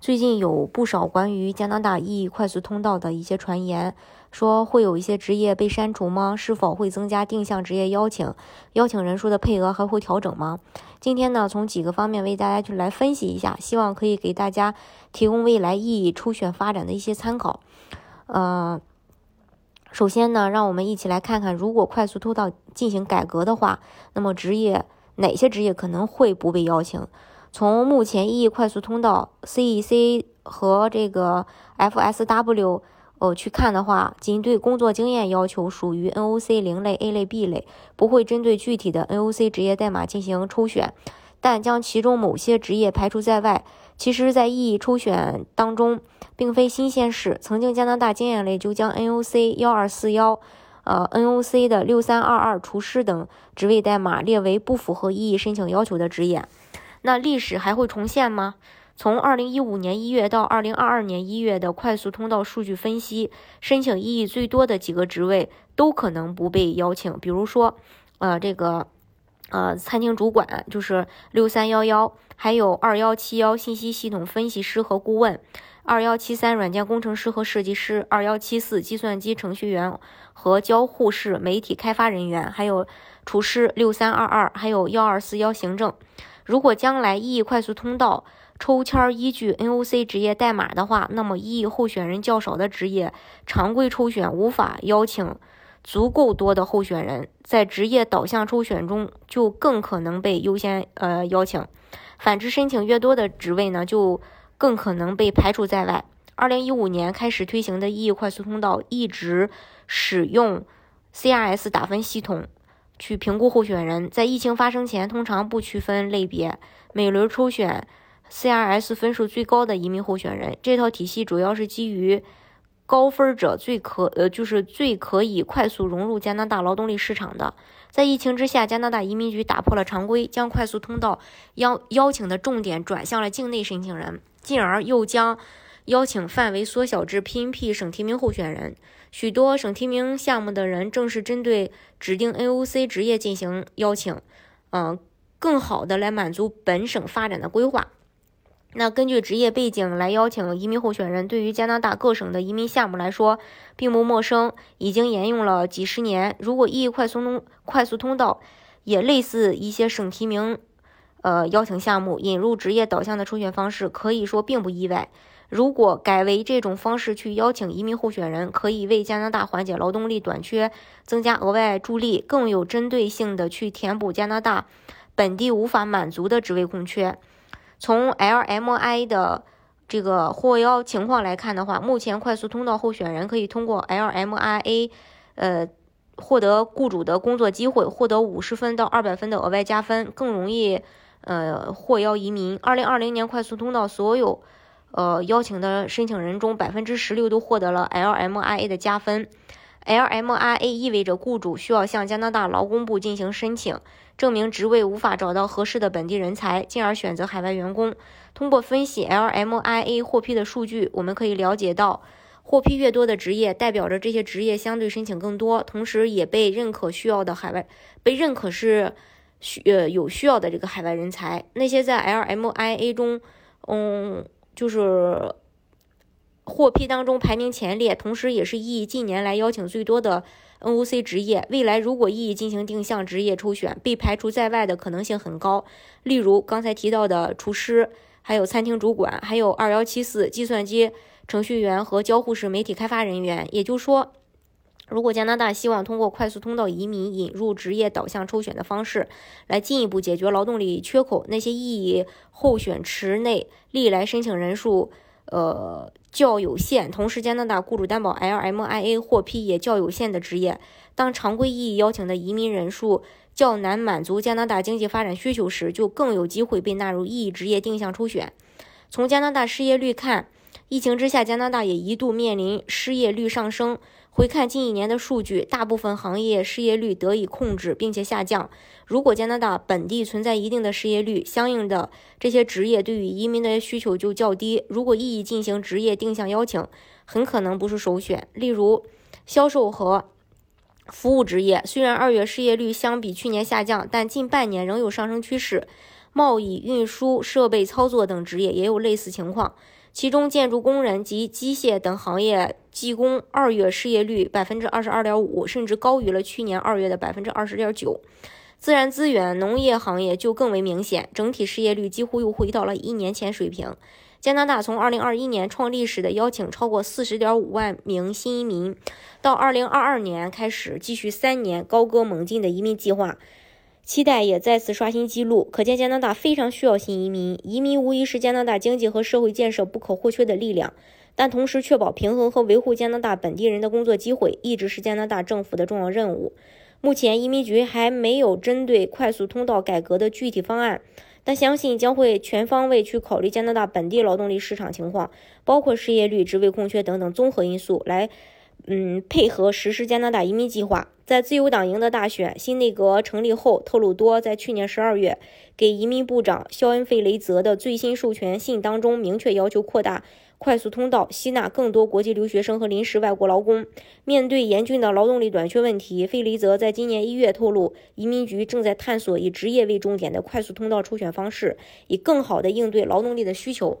最近有不少关于加拿大 E 快速通道的一些传言，说会有一些职业被删除吗？是否会增加定向职业邀请？邀请人数的配额还会调整吗？今天呢，从几个方面为大家去来分析一下，希望可以给大家提供未来 E 初选发展的一些参考。嗯，首先呢，让我们一起来看看，如果快速通道进行改革的话，那么职业哪些职业可能会不被邀请？从目前 E 快速通道 CEC 和这个 FSW 呃去看的话，仅对工作经验要求属于 NOC 零类 A 类 B 类，不会针对具体的 NOC 职业代码进行抽选，但将其中某些职业排除在外。其实，在 E 抽选当中，并非新鲜事。曾经加拿大经验类就将 NOC 幺二四幺、呃 NOC 的六三二二厨师等职位代码列为不符合 E 申请要求的职业。那历史还会重现吗？从二零一五年一月到二零二二年一月的快速通道数据分析，申请意义最多的几个职位都可能不被邀请。比如说，呃，这个，呃，餐厅主管就是六三幺幺，还有二幺七幺信息系统分析师和顾问，二幺七三软件工程师和设计师，二幺七四计算机程序员和交互式媒体开发人员，还有厨师六三二二，还有幺二四幺行政。如果将来 E 快速通道抽签依据 NOC 职业代码的话，那么 E 候选人较少的职业，常规抽选无法邀请足够多的候选人，在职业导向抽选中就更可能被优先呃邀请。反之，申请越多的职位呢，就更可能被排除在外。二零一五年开始推行的 E 快速通道一直使用 CRS 打分系统。去评估候选人，在疫情发生前，通常不区分类别，每轮抽选 CRS 分数最高的移民候选人。这套体系主要是基于高分者最可呃，就是最可以快速融入加拿大劳动力市场的。在疫情之下，加拿大移民局打破了常规，将快速通道邀邀请的重点转向了境内申请人，进而又将邀请范围缩小至 PNP 省提名候选人。许多省提名项目的人正是针对指定 NOC 职业进行邀请，嗯，更好的来满足本省发展的规划。那根据职业背景来邀请移民候选人，对于加拿大各省的移民项目来说并不陌生，已经沿用了几十年。如果意义快速通快速通道也类似一些省提名，呃，邀请项目引入职业导向的抽选方式，可以说并不意外。如果改为这种方式去邀请移民候选人，可以为加拿大缓解劳动力短缺，增加额外助力，更有针对性的去填补加拿大本地无法满足的职位空缺。从 LMI 的这个获邀情况来看的话，目前快速通道候选人可以通过 LMIA，呃，获得雇主的工作机会，获得五十分到二百分的额外加分，更容易呃获邀移民。二零二零年快速通道所有。呃，邀请的申请人中，百分之十六都获得了 LMIA 的加分。LMIA 意味着雇主需要向加拿大劳工部进行申请，证明职位无法找到合适的本地人才，进而选择海外员工。通过分析 LMIA 获批的数据，我们可以了解到，获批越多的职业，代表着这些职业相对申请更多，同时也被认可需要的海外被认可是需呃有需要的这个海外人才。那些在 LMIA 中，嗯。就是获批当中排名前列，同时也是意义近年来邀请最多的 NOC 职业。未来如果意义进行定向职业抽选，被排除在外的可能性很高。例如刚才提到的厨师，还有餐厅主管，还有二幺七四计算机程序员和交互式媒体开发人员。也就是说。如果加拿大希望通过快速通道移民引入职业导向抽选的方式，来进一步解决劳动力缺口，那些意候选池内历来申请人数呃较有限，同时加拿大雇主担保 LMIA 获批也较有限的职业，当常规意义邀请的移民人数较难满足加拿大经济发展需求时，就更有机会被纳入意义职业定向抽选。从加拿大失业率看，疫情之下，加拿大也一度面临失业率上升。回看近一年的数据，大部分行业失业率得以控制并且下降。如果加拿大本地存在一定的失业率，相应的这些职业对于移民的需求就较低。如果意义进行职业定向邀请，很可能不是首选。例如，销售和服务职业，虽然二月失业率相比去年下降，但近半年仍有上升趋势。贸易、运输、设备操作等职业也有类似情况。其中，建筑工人及机械等行业技工二月失业率百分之二十二点五，甚至高于了去年二月的百分之二十点九。自然资源、农业行业就更为明显，整体失业率几乎又回到了一年前水平。加拿大从二零二一年创历史的邀请超过四十点五万名新移民，到二零二二年开始继续三年高歌猛进的移民计划。期待也再次刷新纪录，可见加拿大非常需要新移民。移民无疑是加拿大经济和社会建设不可或缺的力量，但同时确保平衡和维护加拿大本地人的工作机会，一直是加拿大政府的重要任务。目前，移民局还没有针对快速通道改革的具体方案，但相信将会全方位去考虑加拿大本地劳动力市场情况，包括失业率、职位空缺等等综合因素来。嗯，配合实施加拿大移民计划，在自由党赢得大选、新内阁成立后，特鲁多在去年十二月给移民部长肖恩·费雷泽的最新授权信当中，明确要求扩大快速通道，吸纳更多国际留学生和临时外国劳工。面对严峻的劳动力短缺问题，费雷泽在今年一月透露，移民局正在探索以职业为重点的快速通道抽选方式，以更好地应对劳动力的需求。